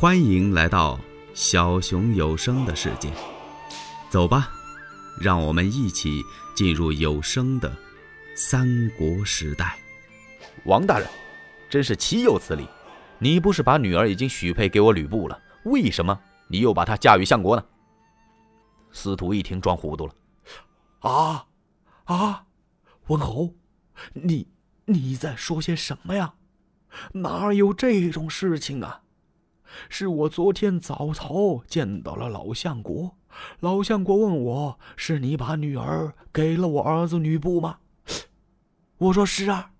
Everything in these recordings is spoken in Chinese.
欢迎来到小熊有声的世界，走吧，让我们一起进入有声的三国时代。王大人，真是岂有此理！你不是把女儿已经许配给我吕布了？为什么你又把她嫁与相国呢？司徒一听，装糊涂了。啊啊！文侯，你你在说些什么呀？哪有这种事情啊？是我昨天早朝见到了老相国，老相国问我：“是你把女儿给了我儿子吕布吗？”我说：“是啊。”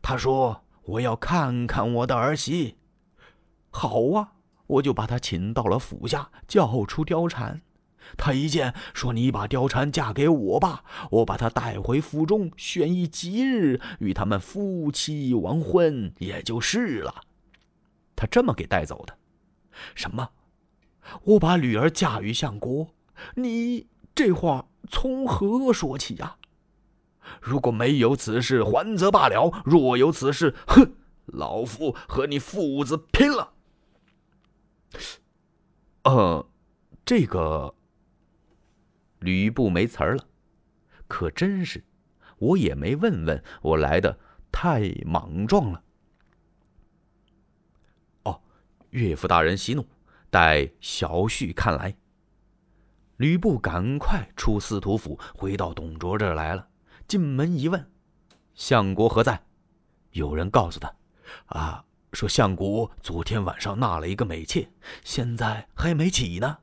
他说：“我要看看我的儿媳。”好啊，我就把她请到了府下，叫出貂蝉。他一见说：“你把貂蝉嫁给我吧，我把她带回府中，选一吉日与他们夫妻完婚，也就是了。”他这么给带走的。什么？我把女儿嫁与相国？你这话从何说起呀？如果没有此事，还则罢了；若有此事，哼，老夫和你父子拼了！呃，这个吕布没词儿了，可真是，我也没问问，我来的太莽撞了。岳父大人息怒，待小婿看来。吕布赶快出司徒府，回到董卓这来了。进门一问，相国何在？有人告诉他：“啊，说相国昨天晚上纳了一个美妾，现在还没起呢。”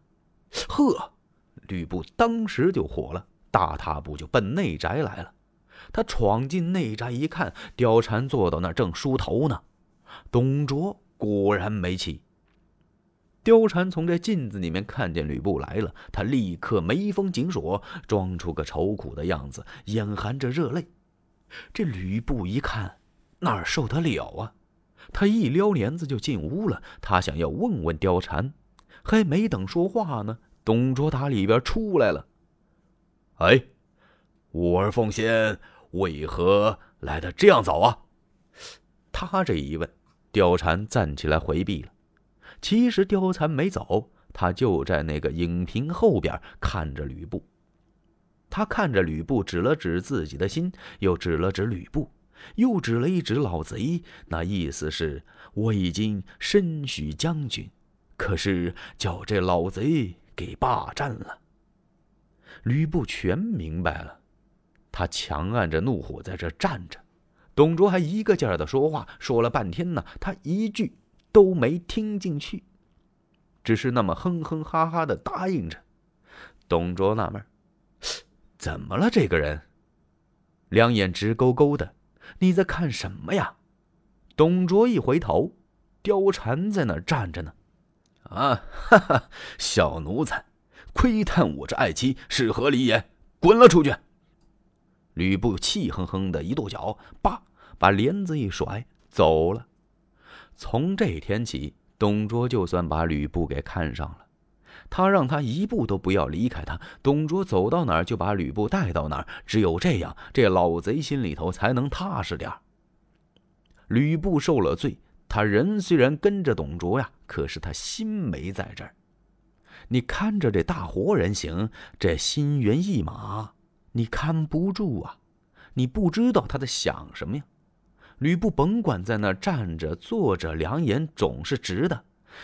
呵，吕布当时就火了，大踏步就奔内宅来了。他闯进内宅一看，貂蝉坐到那儿正梳头呢。董卓。果然没起。貂蝉从这镜子里面看见吕布来了，他立刻眉峰紧锁，装出个愁苦的样子，眼含着热泪。这吕布一看，哪受得了啊？他一撩帘子就进屋了。他想要问问貂蝉，还没等说话呢，董卓打里边出来了。哎，吾儿奉先，为何来的这样早啊？他这一问。貂蝉站起来回避了。其实貂蝉没走，他就在那个影屏后边看着吕布。他看着吕布，指了指自己的心，又指了指吕布，又指了一指老贼。那意思是我已经身许将军，可是叫这老贼给霸占了。吕布全明白了，他强按着怒火在这站着。董卓还一个劲儿的说话，说了半天呢，他一句都没听进去，只是那么哼哼哈哈的答应着。董卓纳闷怎么了？这个人，两眼直勾勾的，你在看什么呀？董卓一回头，貂蝉在那儿站着呢。啊，哈哈，小奴才，窥探我这爱妻是何理也？滚了出去！吕布气哼哼的一跺脚，叭。把帘子一甩，走了。从这天起，董卓就算把吕布给看上了。他让他一步都不要离开他，董卓走到哪儿就把吕布带到哪儿。只有这样，这老贼心里头才能踏实点儿吕布受了罪，他人虽然跟着董卓呀，可是他心没在这儿。你看着这大活人行，这心猿意马，你看不住啊！你不知道他在想什么呀？吕布甭管在那站着坐着，两眼总是直的，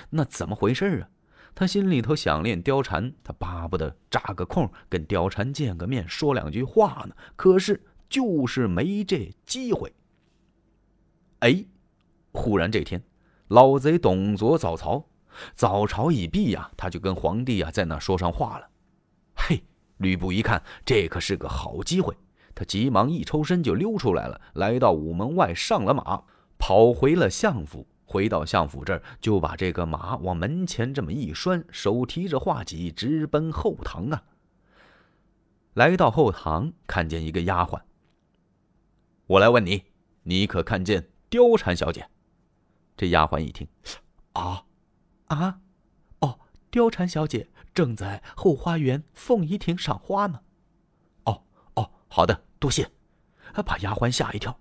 那怎么回事啊？他心里头想念貂蝉，他巴不得扎个空跟貂蝉见个面，说两句话呢。可是就是没这机会。哎，忽然这天，老贼董卓早朝，早朝已毕呀，他就跟皇帝啊在那说上话了。嘿，吕布一看，这可是个好机会。他急忙一抽身就溜出来了，来到午门外上了马，跑回了相府。回到相府这儿，就把这个马往门前这么一拴，手提着画戟直奔后堂啊。来到后堂，看见一个丫鬟。我来问你，你可看见貂蝉小姐？这丫鬟一听，啊，啊，哦，貂蝉小姐正在后花园凤仪亭赏花呢。好的。多谢，把丫鬟吓一跳。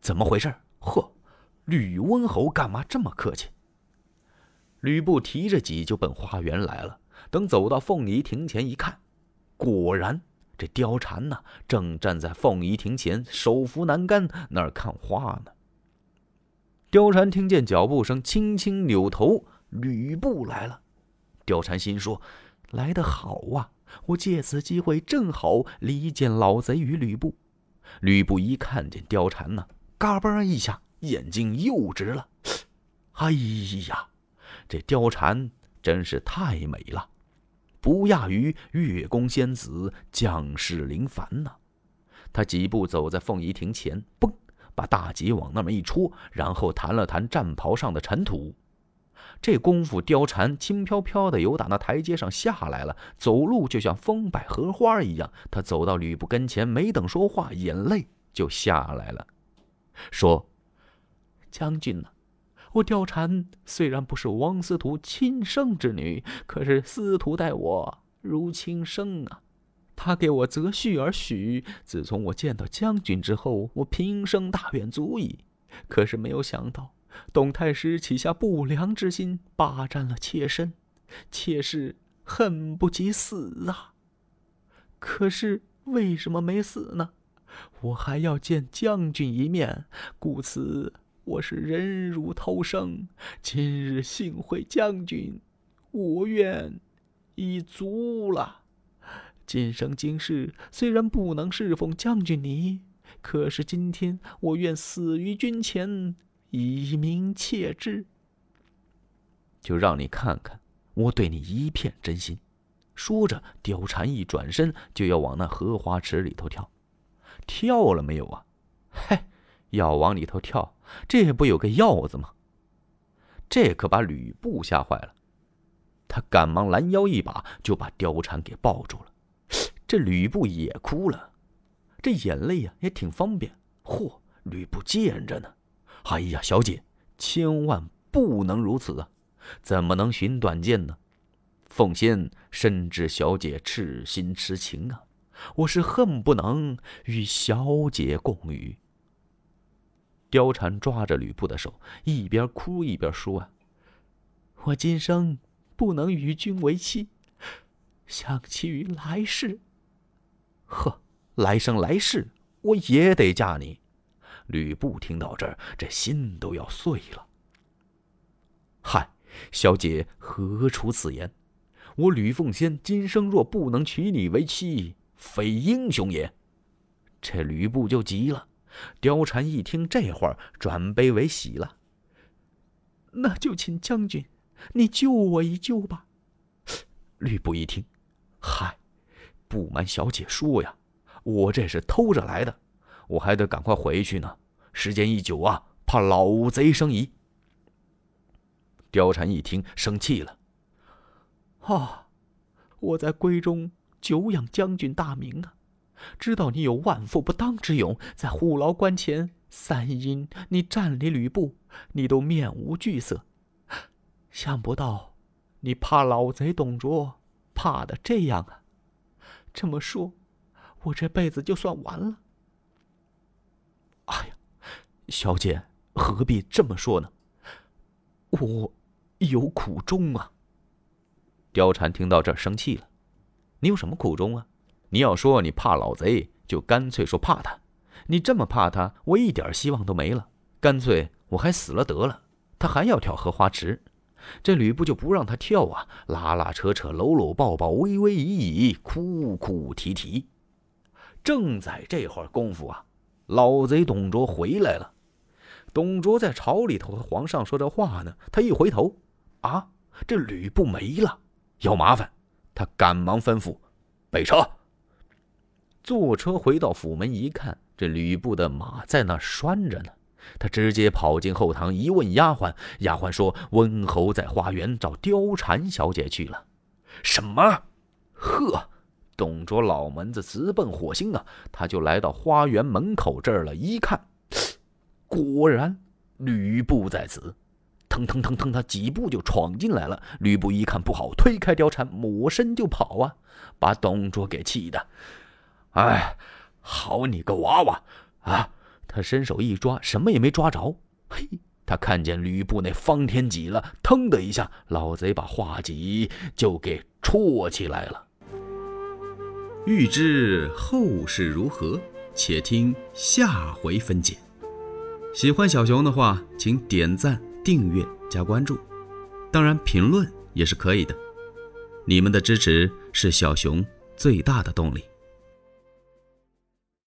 怎么回事？呵，吕温侯干嘛这么客气？吕布提着戟就奔花园来了。等走到凤仪亭前一看，果然这貂蝉呢，正站在凤仪亭前，手扶栏杆那儿看花呢。貂蝉听见脚步声，轻轻扭头，吕布来了。貂蝉心说：“来得好啊！我借此机会，正好离间老贼与吕布。”吕布一看见貂蝉呢，嘎嘣一下，眼睛又直了。哎呀，这貂蝉真是太美了，不亚于月宫仙子、将士林凡呐！他几步走在凤仪亭前，嘣。把大戟往那么一戳，然后弹了弹战袍上的尘土。这功夫，貂蝉轻飘飘的由打那台阶上下来了，走路就像风摆荷花一样。他走到吕布跟前，没等说话，眼泪就下来了，说：“将军呐，我貂蝉虽然不是王司徒亲生之女，可是司徒待我如亲生啊。”他给我择婿而许，自从我见到将军之后，我平生大愿足矣。可是没有想到，董太师起下不良之心，霸占了妾身，妾是恨不及死啊！可是为什么没死呢？我还要见将军一面，故此我是忍辱偷生。今日幸会将军，我愿已足了。今生今世虽然不能侍奉将军你，可是今天我愿死于军前，以明切之。就让你看看我对你一片真心。说着，貂蝉一转身就要往那荷花池里头跳，跳了没有啊？嘿，要往里头跳，这不有个鹞子吗？这可把吕布吓坏了，他赶忙拦腰一把就把貂蝉给抱住了。这吕布也哭了，这眼泪呀也挺方便。嚯，吕布见着呢。哎呀，小姐，千万不能如此啊！怎么能寻短见呢？凤仙深知小姐痴心痴情啊，我是恨不能与小姐共语。貂蝉抓着吕布的手，一边哭一边说：“啊，我今生不能与君为妻，想起于来世。”呵，来生来世我也得嫁你。吕布听到这儿，这心都要碎了。嗨，小姐何出此言？我吕奉先今生若不能娶你为妻，非英雄也。这吕布就急了。貂蝉一听这话，转悲为喜了。那就请将军，你救我一救吧。吕布一听，嗨。不瞒小姐说呀，我这是偷着来的，我还得赶快回去呢。时间一久啊，怕老贼生疑。貂蝉一听，生气了。啊，我在闺中久仰将军大名啊，知道你有万夫不当之勇，在虎牢关前三阴，你战李吕布，你都面无惧色。想不到，你怕老贼董卓，怕的这样啊！这么说，我这辈子就算完了。小姐何必这么说呢？我有苦衷啊。貂蝉听到这儿生气了：“你有什么苦衷啊？你要说你怕老贼，就干脆说怕他。你这么怕他，我一点希望都没了。干脆我还死了得了。他还要跳荷花池。”这吕布就不让他跳啊，拉拉扯扯，搂搂抱抱，微微倚倚，哭哭啼啼。正在这会儿功夫啊，老贼董卓回来了。董卓在朝里头和皇上说这话呢，他一回头，啊，这吕布没了，有麻烦。他赶忙吩咐备车。坐车回到府门一看，这吕布的马在那拴着呢。他直接跑进后堂，一问丫鬟，丫鬟说：“温侯在花园找貂蝉小姐去了。”什么？呵，董卓老门子直奔火星啊！他就来到花园门口这儿了，一看，果然吕布在此。腾腾腾腾，他几步就闯进来了。吕布一看不好，推开貂蝉，抹身就跑啊！把董卓给气的，哎，好你个娃娃啊！他伸手一抓，什么也没抓着。嘿，他看见吕布那方天戟了，腾的一下，老贼把画戟就给戳起来了。欲知后事如何，且听下回分解。喜欢小熊的话，请点赞、订阅、加关注，当然评论也是可以的。你们的支持是小熊最大的动力。